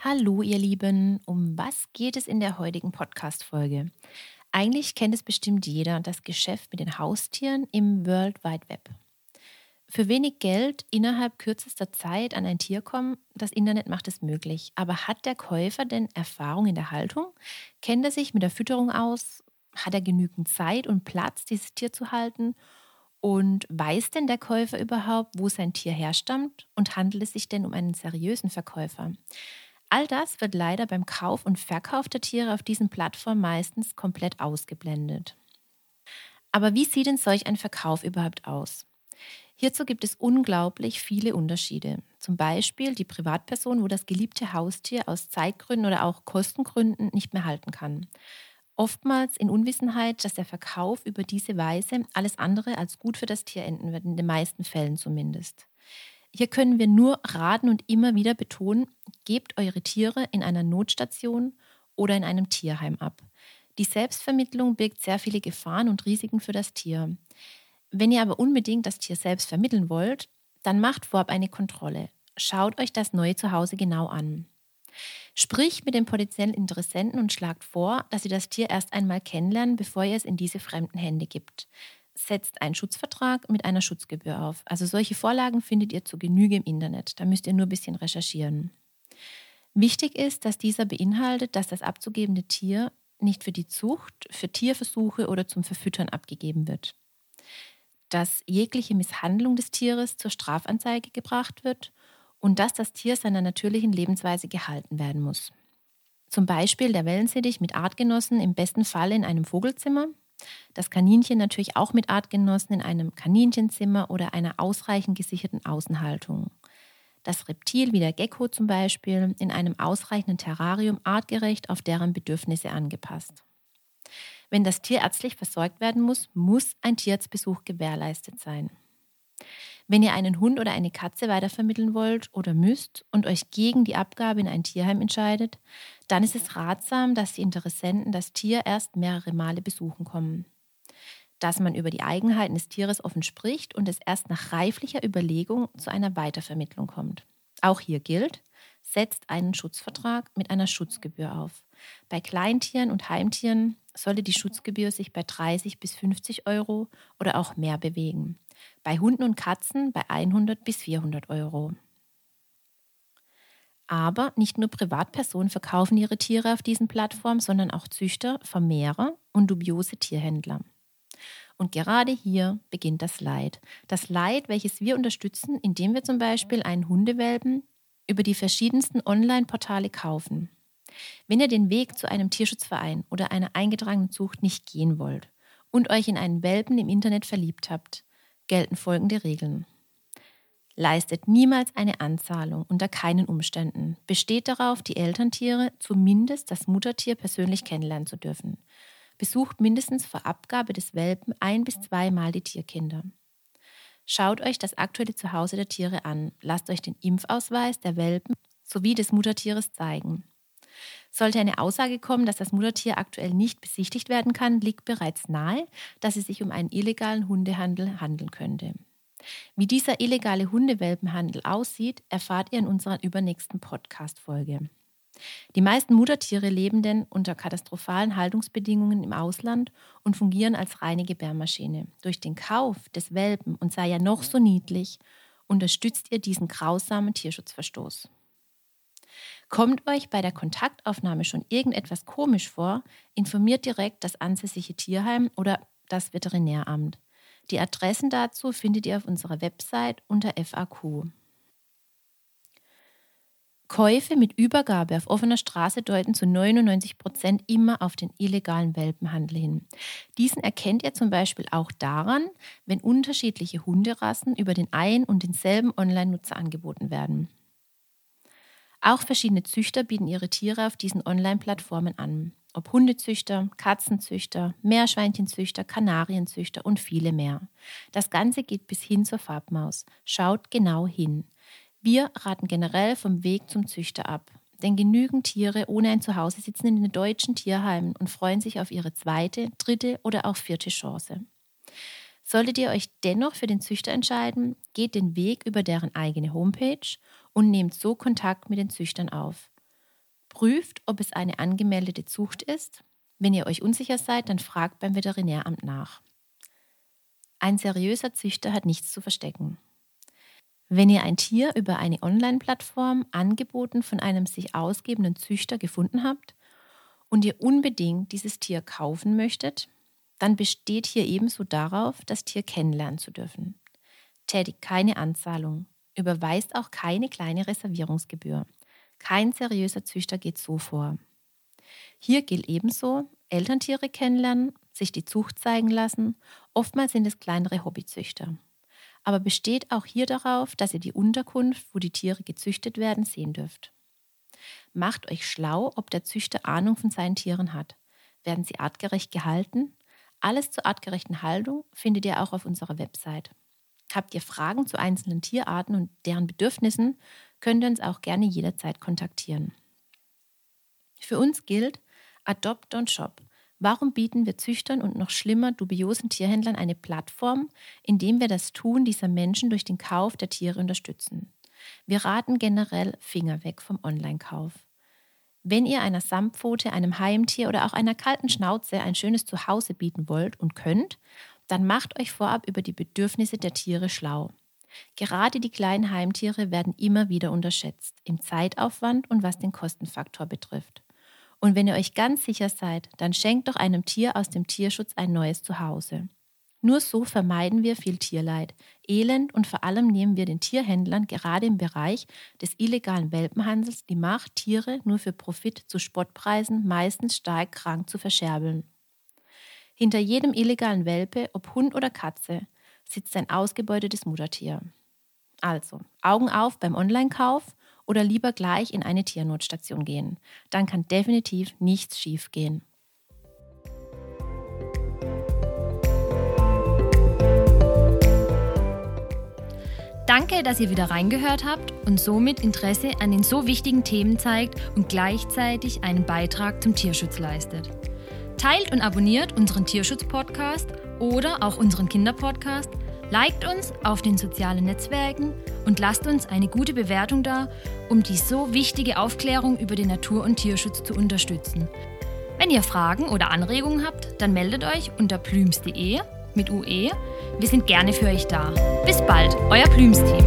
Hallo ihr Lieben, um was geht es in der heutigen Podcast-Folge? Eigentlich kennt es bestimmt jeder, das Geschäft mit den Haustieren im World Wide Web. Für wenig Geld innerhalb kürzester Zeit an ein Tier kommen, das Internet macht es möglich. Aber hat der Käufer denn Erfahrung in der Haltung? Kennt er sich mit der Fütterung aus? Hat er genügend Zeit und Platz, dieses Tier zu halten? Und weiß denn der Käufer überhaupt, wo sein Tier herstammt? Und handelt es sich denn um einen seriösen Verkäufer? All das wird leider beim Kauf und Verkauf der Tiere auf diesen Plattformen meistens komplett ausgeblendet. Aber wie sieht denn solch ein Verkauf überhaupt aus? Hierzu gibt es unglaublich viele Unterschiede. Zum Beispiel die Privatperson, wo das geliebte Haustier aus Zeitgründen oder auch Kostengründen nicht mehr halten kann. Oftmals in Unwissenheit, dass der Verkauf über diese Weise alles andere als gut für das Tier enden wird, in den meisten Fällen zumindest. Hier können wir nur raten und immer wieder betonen, gebt eure Tiere in einer Notstation oder in einem Tierheim ab. Die Selbstvermittlung birgt sehr viele Gefahren und Risiken für das Tier. Wenn ihr aber unbedingt das Tier selbst vermitteln wollt, dann macht vorab eine Kontrolle. Schaut euch das neue Zuhause genau an. Spricht mit den potenziellen Interessenten und schlagt vor, dass ihr das Tier erst einmal kennenlernen, bevor ihr es in diese fremden Hände gibt setzt einen Schutzvertrag mit einer Schutzgebühr auf. Also solche Vorlagen findet ihr zu Genüge im Internet. Da müsst ihr nur ein bisschen recherchieren. Wichtig ist, dass dieser beinhaltet, dass das abzugebende Tier nicht für die Zucht, für Tierversuche oder zum Verfüttern abgegeben wird. Dass jegliche Misshandlung des Tieres zur Strafanzeige gebracht wird und dass das Tier seiner natürlichen Lebensweise gehalten werden muss. Zum Beispiel der Wellensittich mit Artgenossen im besten Fall in einem Vogelzimmer das Kaninchen natürlich auch mit Artgenossen in einem Kaninchenzimmer oder einer ausreichend gesicherten Außenhaltung. Das Reptil wie der Gecko zum Beispiel in einem ausreichenden Terrarium artgerecht auf deren Bedürfnisse angepasst. Wenn das Tier ärztlich versorgt werden muss, muss ein Tierarztbesuch gewährleistet sein. Wenn ihr einen Hund oder eine Katze weitervermitteln wollt oder müsst und euch gegen die Abgabe in ein Tierheim entscheidet, dann ist es ratsam, dass die Interessenten das Tier erst mehrere Male besuchen kommen. Dass man über die Eigenheiten des Tieres offen spricht und es erst nach reiflicher Überlegung zu einer Weitervermittlung kommt. Auch hier gilt, setzt einen Schutzvertrag mit einer Schutzgebühr auf. Bei Kleintieren und Heimtieren sollte die Schutzgebühr sich bei 30 bis 50 Euro oder auch mehr bewegen bei Hunden und Katzen bei 100 bis 400 Euro. Aber nicht nur Privatpersonen verkaufen ihre Tiere auf diesen Plattformen, sondern auch Züchter, Vermehrer und dubiose Tierhändler. Und gerade hier beginnt das Leid. Das Leid, welches wir unterstützen, indem wir zum Beispiel einen Hundewelpen über die verschiedensten Online-Portale kaufen. Wenn ihr den Weg zu einem Tierschutzverein oder einer eingetragenen Zucht nicht gehen wollt und euch in einen Welpen im Internet verliebt habt, gelten folgende Regeln. Leistet niemals eine Anzahlung unter keinen Umständen. Besteht darauf, die Elterntiere, zumindest das Muttertier, persönlich kennenlernen zu dürfen. Besucht mindestens vor Abgabe des Welpen ein bis zweimal die Tierkinder. Schaut euch das aktuelle Zuhause der Tiere an. Lasst euch den Impfausweis der Welpen sowie des Muttertieres zeigen. Sollte eine Aussage kommen, dass das Muttertier aktuell nicht besichtigt werden kann, liegt bereits nahe, dass es sich um einen illegalen Hundehandel handeln könnte. Wie dieser illegale Hundewelpenhandel aussieht, erfahrt ihr in unserer übernächsten Podcast-Folge. Die meisten Muttertiere leben denn unter katastrophalen Haltungsbedingungen im Ausland und fungieren als reine Gebärmaschine. Durch den Kauf des Welpen, und sei ja noch so niedlich, unterstützt ihr diesen grausamen Tierschutzverstoß. Kommt euch bei der Kontaktaufnahme schon irgendetwas komisch vor, informiert direkt das ansässige Tierheim oder das Veterinäramt. Die Adressen dazu findet ihr auf unserer Website unter FAQ. Käufe mit Übergabe auf offener Straße deuten zu 99 Prozent immer auf den illegalen Welpenhandel hin. Diesen erkennt ihr zum Beispiel auch daran, wenn unterschiedliche Hunderassen über den einen und denselben Online-Nutzer angeboten werden. Auch verschiedene Züchter bieten ihre Tiere auf diesen Online-Plattformen an. Ob Hundezüchter, Katzenzüchter, Meerschweinchenzüchter, Kanarienzüchter und viele mehr. Das Ganze geht bis hin zur Farbmaus. Schaut genau hin. Wir raten generell vom Weg zum Züchter ab. Denn genügend Tiere ohne ein Zuhause sitzen in den deutschen Tierheimen und freuen sich auf ihre zweite, dritte oder auch vierte Chance. Solltet ihr euch dennoch für den Züchter entscheiden, geht den Weg über deren eigene Homepage und nehmt so Kontakt mit den Züchtern auf. Prüft, ob es eine angemeldete Zucht ist. Wenn ihr euch unsicher seid, dann fragt beim Veterinäramt nach. Ein seriöser Züchter hat nichts zu verstecken. Wenn ihr ein Tier über eine Online-Plattform angeboten von einem sich ausgebenden Züchter gefunden habt und ihr unbedingt dieses Tier kaufen möchtet, dann besteht hier ebenso darauf, das Tier kennenlernen zu dürfen. Tätigt keine Anzahlung, überweist auch keine kleine Reservierungsgebühr. Kein seriöser Züchter geht so vor. Hier gilt ebenso, Elterntiere kennenlernen, sich die Zucht zeigen lassen, oftmals sind es kleinere Hobbyzüchter aber besteht auch hier darauf, dass ihr die Unterkunft, wo die Tiere gezüchtet werden, sehen dürft. Macht euch schlau, ob der Züchter Ahnung von seinen Tieren hat. Werden sie artgerecht gehalten? Alles zur artgerechten Haltung findet ihr auch auf unserer Website. Habt ihr Fragen zu einzelnen Tierarten und deren Bedürfnissen, könnt ihr uns auch gerne jederzeit kontaktieren. Für uns gilt Adopt und Shop. Warum bieten wir Züchtern und noch schlimmer dubiosen Tierhändlern eine Plattform, indem wir das Tun dieser Menschen durch den Kauf der Tiere unterstützen? Wir raten generell Finger weg vom Online-Kauf. Wenn ihr einer Samtpfote, einem Heimtier oder auch einer kalten Schnauze ein schönes Zuhause bieten wollt und könnt, dann macht euch vorab über die Bedürfnisse der Tiere schlau. Gerade die kleinen Heimtiere werden immer wieder unterschätzt, im Zeitaufwand und was den Kostenfaktor betrifft. Und wenn ihr euch ganz sicher seid, dann schenkt doch einem Tier aus dem Tierschutz ein neues Zuhause. Nur so vermeiden wir viel Tierleid, Elend und vor allem nehmen wir den Tierhändlern gerade im Bereich des illegalen Welpenhandels die Macht, Tiere nur für Profit zu Spottpreisen meistens stark krank zu verscherbeln. Hinter jedem illegalen Welpe, ob Hund oder Katze, sitzt ein ausgebeutetes Muttertier. Also, Augen auf beim Online-Kauf oder lieber gleich in eine Tiernotstation gehen. Dann kann definitiv nichts schiefgehen. Danke, dass ihr wieder reingehört habt und somit Interesse an den so wichtigen Themen zeigt und gleichzeitig einen Beitrag zum Tierschutz leistet. Teilt und abonniert unseren Tierschutz-Podcast oder auch unseren Kinderpodcast Liked uns auf den sozialen Netzwerken und lasst uns eine gute Bewertung da, um die so wichtige Aufklärung über den Natur- und Tierschutz zu unterstützen. Wenn ihr Fragen oder Anregungen habt, dann meldet euch unter plüms.de mit UE. Wir sind gerne für euch da. Bis bald, euer Blümsteam.